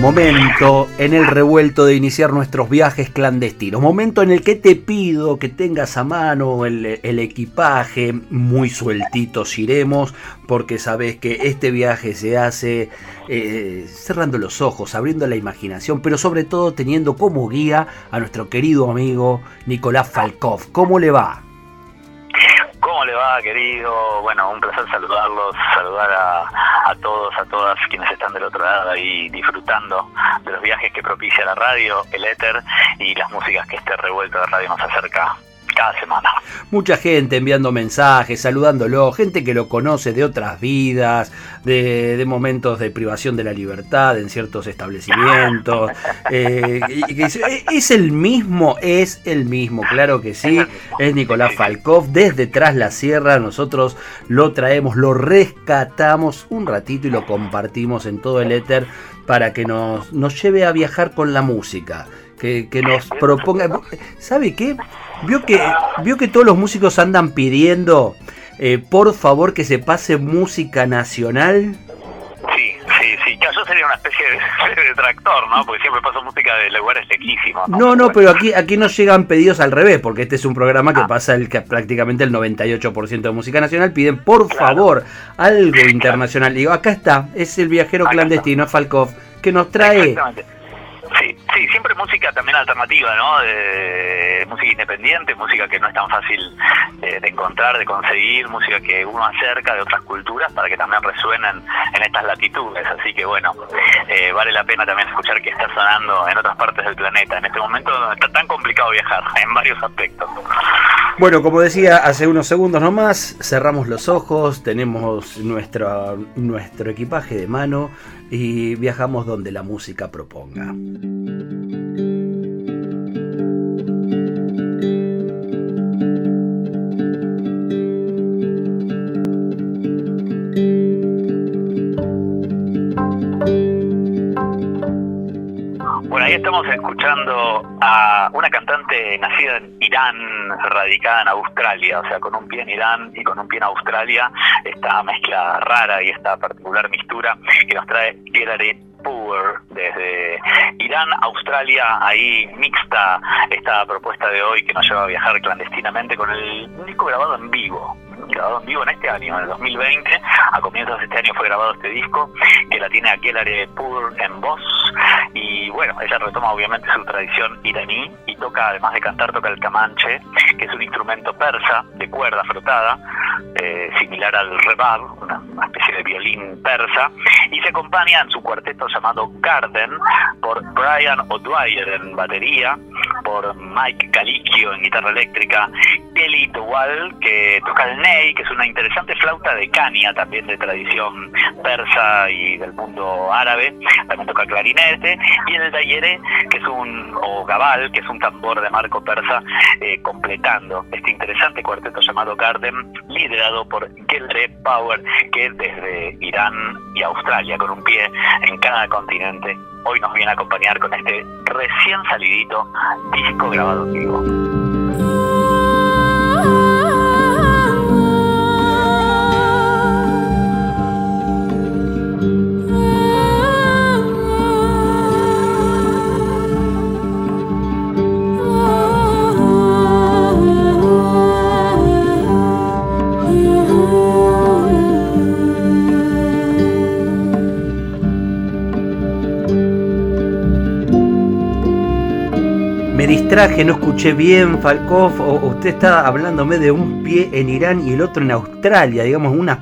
Momento en el revuelto de iniciar nuestros viajes clandestinos. Momento en el que te pido que tengas a mano el, equipaje, muy sueltitos iremos, porque sabes que este viaje se hace eh, cerrando los ojos, abriendo la imaginación, pero sobre todo teniendo como guía a nuestro querido amigo Nicolás Falkov. ¿Cómo le va? ¿Cómo le va, querido? Bueno, un placer saludarlos, saludar a, todos, a todas quienes están del otro lado ahí disfrutando de los viajes que propicia la radio, el éter y las músicas que este revuelto de radio nos acerca cada semana. Mucha gente enviando mensajes, saludándolo, gente que lo conoce de otras vidas, de, momentos de privación de la libertad en ciertos establecimientos. Eh, ¿Es el mismo? Es el mismo, claro que sí. Es Nicolás Falkov. Desde Tras la Sierra nosotros lo traemos, lo rescatamos un ratito y lo compartimos en todo el éter para que nos, nos lleve a viajar con la música. Que, que nos proponga. ¿Sabe qué? Vio que, vio que todos los músicos andan pidiendo, eh, por favor, que se pase música nacional. Sí, sí, sí. Yo sería una especie de, de, tractor, ¿no? Porque siempre paso música de lugares lequísimos. No, no, pero aquí, aquí nos llegan pedidos al revés, porque este es un programa que ah. pasa el, que prácticamente el 98% de música nacional. Piden, por favor, algo internacional. Digo, acá está, es el viajero clandestino, Falkov, que nos trae Sí, siempre música también alternativa, ¿no? De, música independiente, música que no es tan fácil eh, de encontrar, de conseguir, música que uno acerca de otras culturas para que también resuenen en estas latitudes. Así que bueno, eh, vale la pena también escuchar que está sonando en otras partes del planeta. En este momento está tan complicado viajar en varios aspectos. Bueno, como decía hace unos segundos nomás, cerramos los ojos, tenemos nuestro, nuestro equipaje de mano y viajamos donde la música proponga. Cantante nacida en Irán, radicada en Australia, o sea, con un pie en Irán y con un pie en Australia, esta mezcla rara y esta particular mistura que nos trae Hillary Power desde Irán, Australia, ahí mixta esta propuesta de hoy que nos lleva a viajar clandestinamente con el disco grabado en vivo, en vivo en este año, en el 2020. A comienzos de este año fue grabado este disco, que la tiene Aquelare Pur en voz. Y bueno, ella retoma obviamente su tradición iraní y toca, además de cantar, toca el kamanche, que es un instrumento persa de cuerda frotada, eh, similar al rebab, una, especie de violín persa, y se acompaña en su cuarteto llamado Garden por Brian O'Dwyer en batería, por Mike Calicchio en guitarra eléctrica, Kelly Towal que toca el ney, que es una interesante flauta de caña también de tradición persa y del mundo árabe, también toca clarinete, y el dayere, que es un, o gabal, que es un tambor de marco persa, eh, completando este interesante cuarteto llamado Garden, liderado por Geldre Power, que desde Irán y Australia, con un pie en cada continente, hoy nos viene a acompañar con este recién salidito disco grabado vivo. No escuché bien, Falkov, o usted está hablándome de un pie en Irán y el otro en Australia, digamos, unas,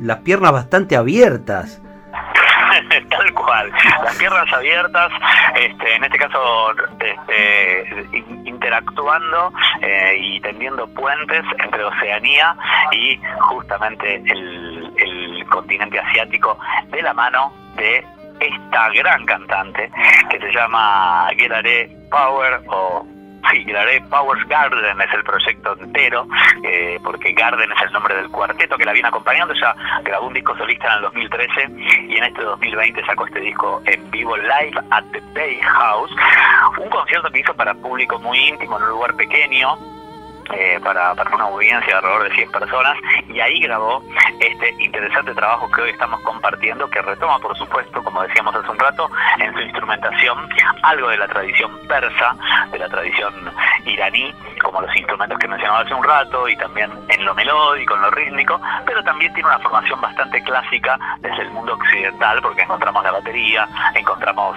las piernas bastante abiertas. Tal cual, las piernas abiertas, este, en este caso este, interactuando eh, y tendiendo puentes entre Oceanía y justamente el, continente asiático de la mano de esta gran cantante que se llama Gerare Power o Sí, Gelaré Powers Garden es el proyecto entero, eh, porque Garden es el nombre del cuarteto que la viene acompañando. Ya grabó un disco solista en el 2013 y en este 2020 sacó este disco en vivo live at the Bay House. Un concierto que hizo para público muy íntimo en un lugar pequeño eh, para, para una audiencia de alrededor de 100 personas y ahí grabó este interesante trabajo que hoy estamos compartiendo que retoma por supuesto como decíamos hace un rato en su instrumentación algo de la tradición persa de la tradición iraní como los instrumentos que mencionaba hace un rato y también en lo melódico, en lo rítmico pero también tiene una formación bastante clásica desde el mundo occidental porque encontramos la batería, encontramos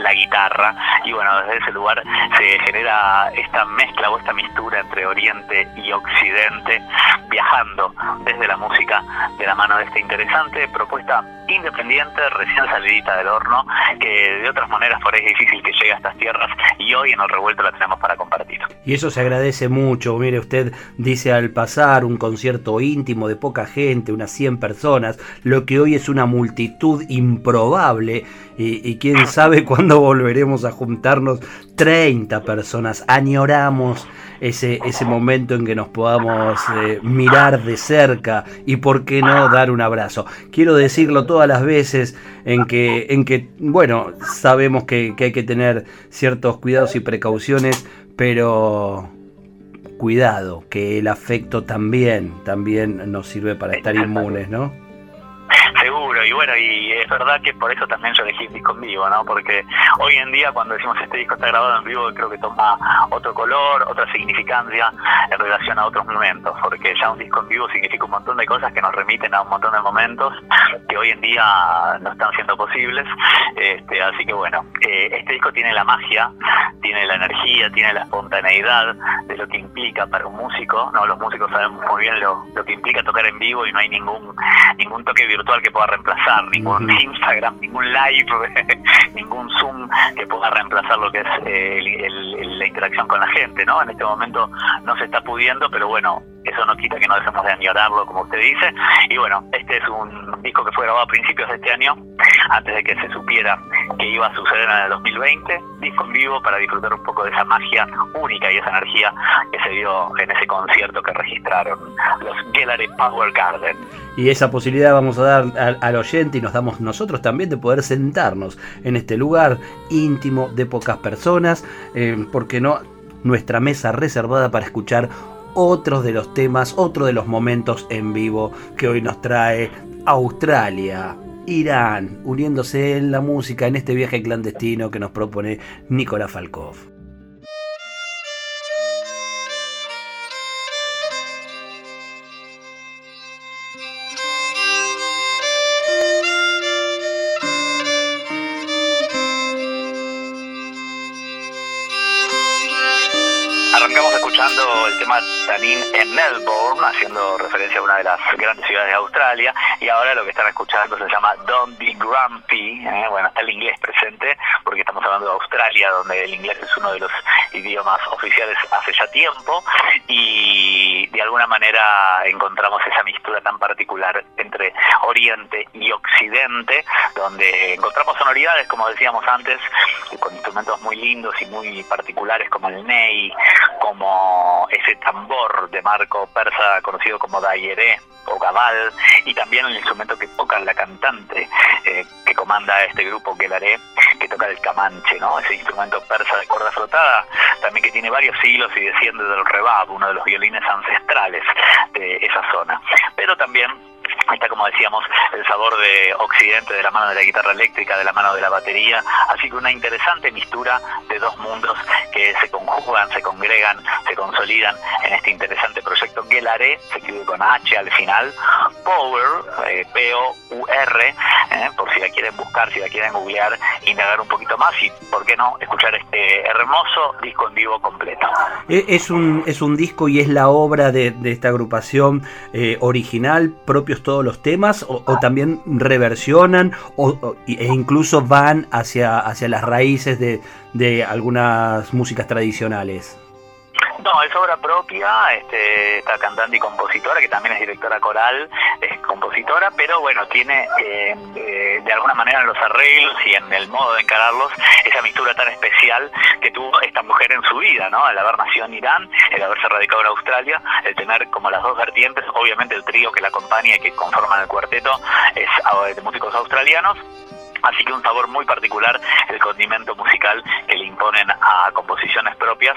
la guitarra y bueno, desde ese lugar se genera esta mezcla o esta mistura entre Oriente y Occidente, viajando desde la música de la mano de esta interesante propuesta independiente, recién salidita del horno, que de otras maneras por ahí es difícil que llegue a estas tierras y hoy en el revuelto la tenemos para compartir. Y eso se agradece mucho, mire usted dice al pasar un concierto íntimo de poca gente, unas 100 personas, lo que hoy es una multitud improbable y, quién sabe cuándo volveremos a juntarnos 30 personas, añoramos ese, ese momento en que nos podamos eh, mirar de cerca y por qué no dar un abrazo. Quiero decirlo todas las veces en que, en que bueno, sabemos que, que hay que tener ciertos cuidados y precauciones, pero cuidado, que el afecto también, también nos sirve para estar inmunes, ¿no? Y bueno, y es verdad que por eso también yo elegí el disco en vivo, ¿no? Porque hoy en día cuando decimos este disco está grabado en vivo, creo que toma otro color, otra significancia en relación a otros momentos, porque ya un disco en vivo significa un montón de cosas que nos remiten a un montón de momentos que hoy en día no están siendo posibles. Este, así que bueno, eh, este disco tiene la magia, tiene la energía, tiene la espontaneidad de lo que implica para un músico, ¿no? Los músicos sabemos muy bien lo, lo que implica tocar en vivo y no hay ningún, ningún toque virtual que pueda reemplazar, ningún Instagram, ningún live, ningún Zoom que pueda reemplazar lo que es eh, la interacción con la gente, ¿no? En este momento no se está pudiendo, pero bueno, eso no quita que no dejemos de añorarlo, como usted dice. Y bueno, este es un disco que fue grabado a principios de este año, antes de que se supiera que iba a suceder en el 2020. Disco en vivo para disfrutar un poco de esa magia única y esa energía que se dio en ese concierto que registraron los Gelare Power Garden. Y esa posibilidad vamos a dar al, al oyente y nos damos nosotros también de poder sentarnos en este lugar íntimo de pocas personas, eh, porque no nuestra mesa reservada para escuchar otros de los temas, otro de los momentos en vivo que hoy nos trae Australia, Irán, uniéndose en la música en este viaje clandestino que nos propone Nicolás Falkov. El tema Tanin en Melbourne, haciendo referencia a una de las grandes ciudades de Australia, y ahora lo que están escuchando se llama Don't Be Grumpy, ¿eh? bueno, está el inglés presente, porque estamos hablando de Australia, donde el inglés es uno de los idiomas oficiales hace ya tiempo, y de alguna manera encontramos esa mistura tan particular entre Oriente y Occidente, donde encontramos sonoridades, como decíamos antes, con instrumentos muy lindos y muy particulares como el ney, como ese tambor de marco persa conocido como Dayeré o Gabal, y también el instrumento que toca la cantante eh, que comanda este grupo Gelaré, que toca el camanche, ¿no? ese instrumento persa de cuerda frotada, también que tiene varios siglos y desciende del rebab, uno de los violines ancestrales de esa zona. Pero también está como decíamos el sabor de Occidente de la mano de la guitarra eléctrica, de la mano de la batería, así que una interesante mistura de dos mundos que se conjugan, se congregan, se consolidan en este interesante proyecto Gelaré, se escribe con H al final, Power, eh, P-O-U-R, eh, por si la quieren buscar, si la quieren googlear, indagar un poquito más y, ¿por qué no?, escuchar este hermoso disco en vivo completo. Eh, es un, es un disco y es la obra de, de esta agrupación original, propios todos los temas o, o también reversionan o, o, e incluso van hacia, hacia las raíces de, de algunas músicas tradicionales? No, es obra propia, este, esta cantante y compositora, que también es directora coral, es compositora, pero bueno, tiene eh, eh, de alguna manera en los arreglos y en el modo de encararlos esa mistura tan especial que tuvo esta mujer en su vida, ¿no? El haber nacido en Irán, el haberse radicado en Australia, el tener como las dos vertientes, obviamente el trío que la acompaña y que conforman el cuarteto es de músicos australianos, Así que un sabor muy particular el condimento musical que le imponen a composiciones propias,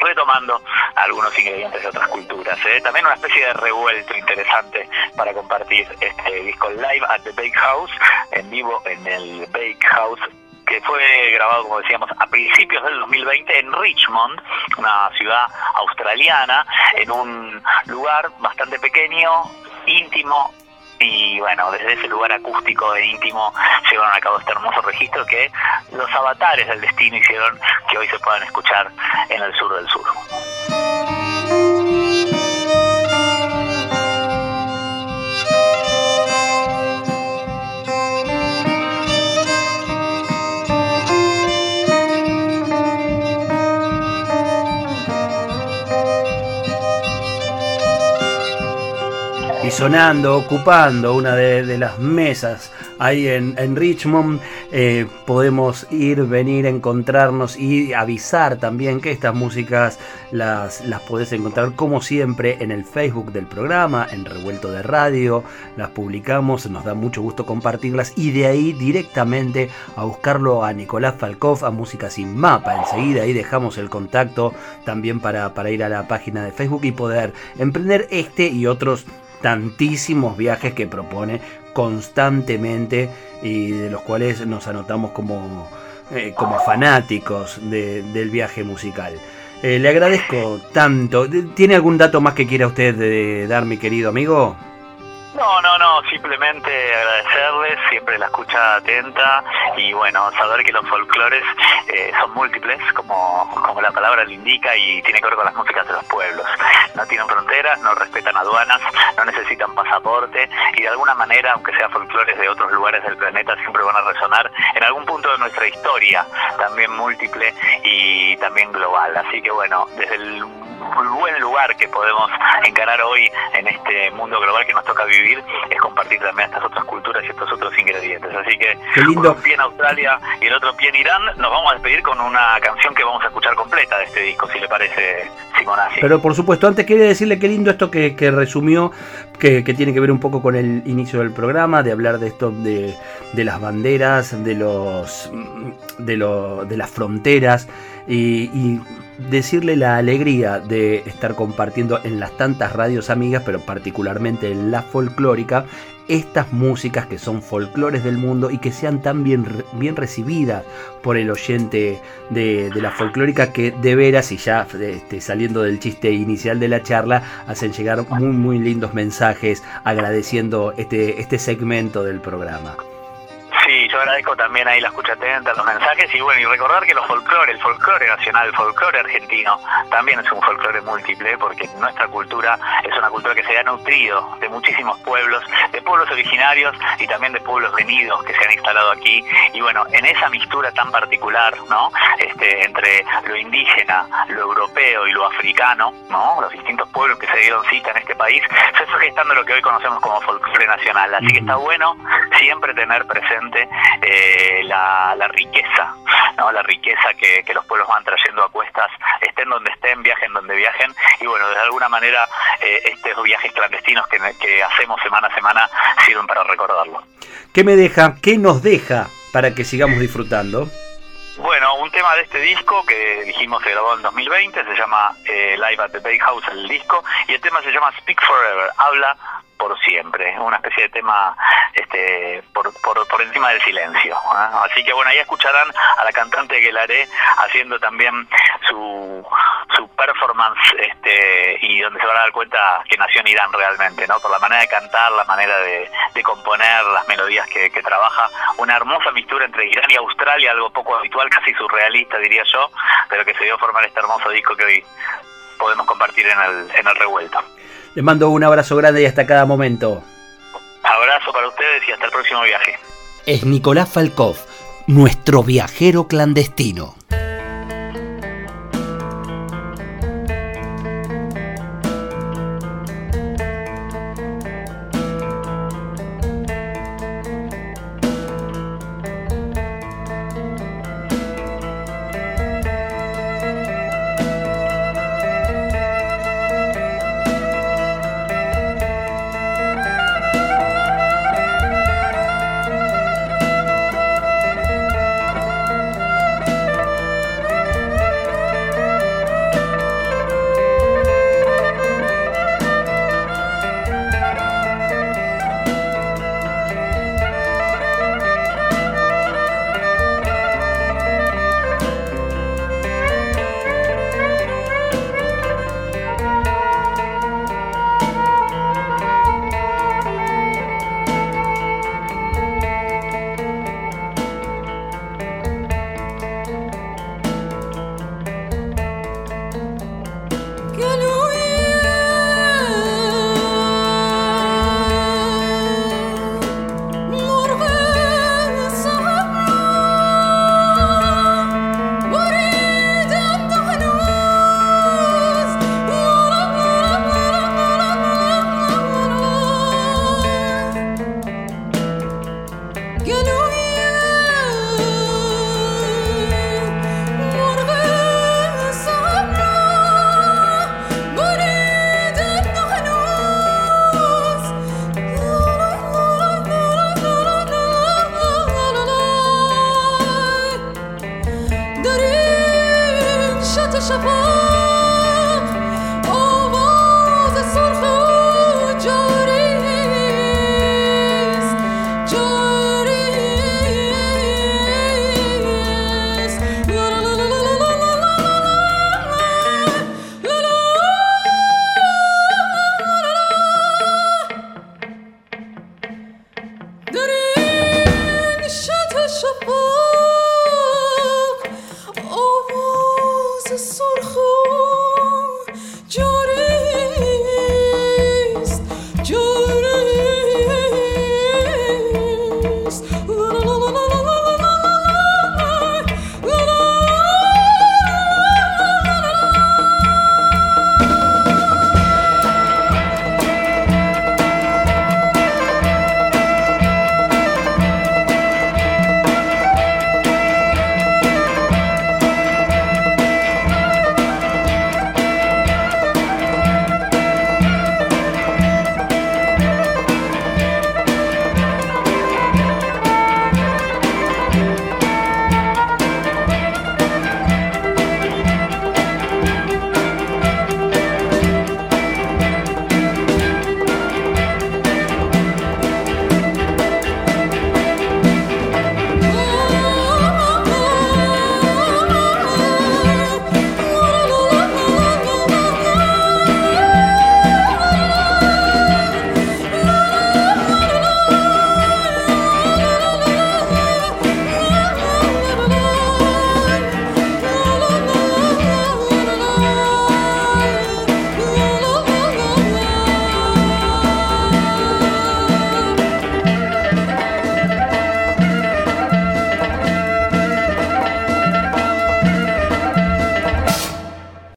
retomando algunos ingredientes de otras culturas. ¿eh? También una especie de revuelto interesante para compartir este disco live at the Bake House, en vivo en el Bake House que fue grabado, como decíamos, a principios del 2020 en Richmond, una ciudad australiana, en un lugar bastante pequeño, íntimo, y bueno, desde ese lugar acústico e íntimo llevaron a cabo este hermoso registro que los avatares del destino hicieron que hoy se puedan escuchar en el sur del sur. Y sonando, ocupando una de, las mesas ahí en, Richmond, eh, podemos ir, venir, encontrarnos y avisar también que estas músicas las, las podés encontrar como siempre en el Facebook del programa, en Revuelto de Radio, las publicamos, nos da mucho gusto compartirlas y de ahí directamente a buscarlo a Nicolás Falkov, a Música Sin Mapa. Enseguida ahí dejamos el contacto también para, para ir a la página de Facebook y poder emprender este y otros tantísimos viajes que propone constantemente y de los cuales nos anotamos como, eh, como fanáticos del viaje musical. Eh, le agradezco tanto. ¿Tiene algún dato más que quiera usted dar, mi querido amigo? No, no, no, simplemente agradecerles, siempre la escucha atenta y bueno, saber que los folclores eh, son múltiples, como, como la palabra lo indica, y tiene que ver con las músicas de los pueblos. No tienen fronteras, no respetan aduanas, no necesitan pasaporte y de alguna manera, aunque sean folclores de otros lugares del planeta, siempre van a resonar en algún punto de nuestra historia, también múltiple y también global. Así que bueno, desde el buen lugar que podemos encarar hoy en este mundo global que nos toca vivir es compartir también estas otras culturas y estos otros ingredientes. Así que lindo. un pie en Australia y el otro pie en Irán, nos vamos a despedir con una canción que vamos a escuchar completa de este disco, si le parece, Simonazzi. Pero por supuesto, antes quería decirle qué lindo esto que, resumió, que, tiene que ver un poco con el inicio del programa, de hablar de esto de, las banderas, de los de, lo, de las fronteras y decirle la alegría de estar compartiendo en las tantas radios amigas, pero particularmente en la folclórica, estas músicas que son folclores del mundo y que sean tan bien, bien recibidas por el oyente de, la folclórica que de veras, y ya este, saliendo del chiste inicial de la charla, hacen llegar muy muy lindos mensajes agradeciendo este, este segmento del programa. Yo agradezco también ahí la escucha atenta, los mensajes y bueno, y recordar que los folclore, el folclore nacional, el folclore argentino, también es un folclore múltiple porque nuestra cultura es una cultura que se ha nutrido de muchísimos pueblos, de pueblos originarios y también de pueblos venidos que se han instalado aquí y bueno, en esa mistura tan particular, ¿no? Este, entre lo indígena, lo europeo y lo africano, ¿no? Los distintos pueblos que se dieron cita en este país, se fue gestando lo que hoy conocemos como folclore nacional, así que está bueno siempre tener presente eh, la, riqueza, ¿no? la riqueza que, los pueblos van trayendo a cuestas, estén donde estén, viajen donde viajen, y bueno, de alguna manera eh, estos viajes clandestinos que, que hacemos semana a semana sirven para recordarlo. ¿Qué me deja, qué nos deja para que sigamos disfrutando? Bueno, un tema de este disco que dijimos se grabó en 2020, se llama eh, Live at the Bay House, el disco, y el tema se llama Speak Forever, habla por siempre, una especie de tema este, por, por, encima del silencio. Así que bueno, ahí escucharán a la cantante Guelaré haciendo también su, su performance este, y donde se van a dar cuenta que nació en Irán realmente, ¿no? por la manera de cantar, la manera de, componer, las melodías que, que trabaja, una hermosa mistura entre Irán y Australia, algo poco habitual, casi surrealista diría yo, pero que se dio a formar este hermoso disco que hoy podemos compartir en el, en el revuelto. Les mando un abrazo grande y hasta cada momento. Abrazo para ustedes y hasta el próximo viaje. Es Nicolás Falkov, nuestro viajero clandestino.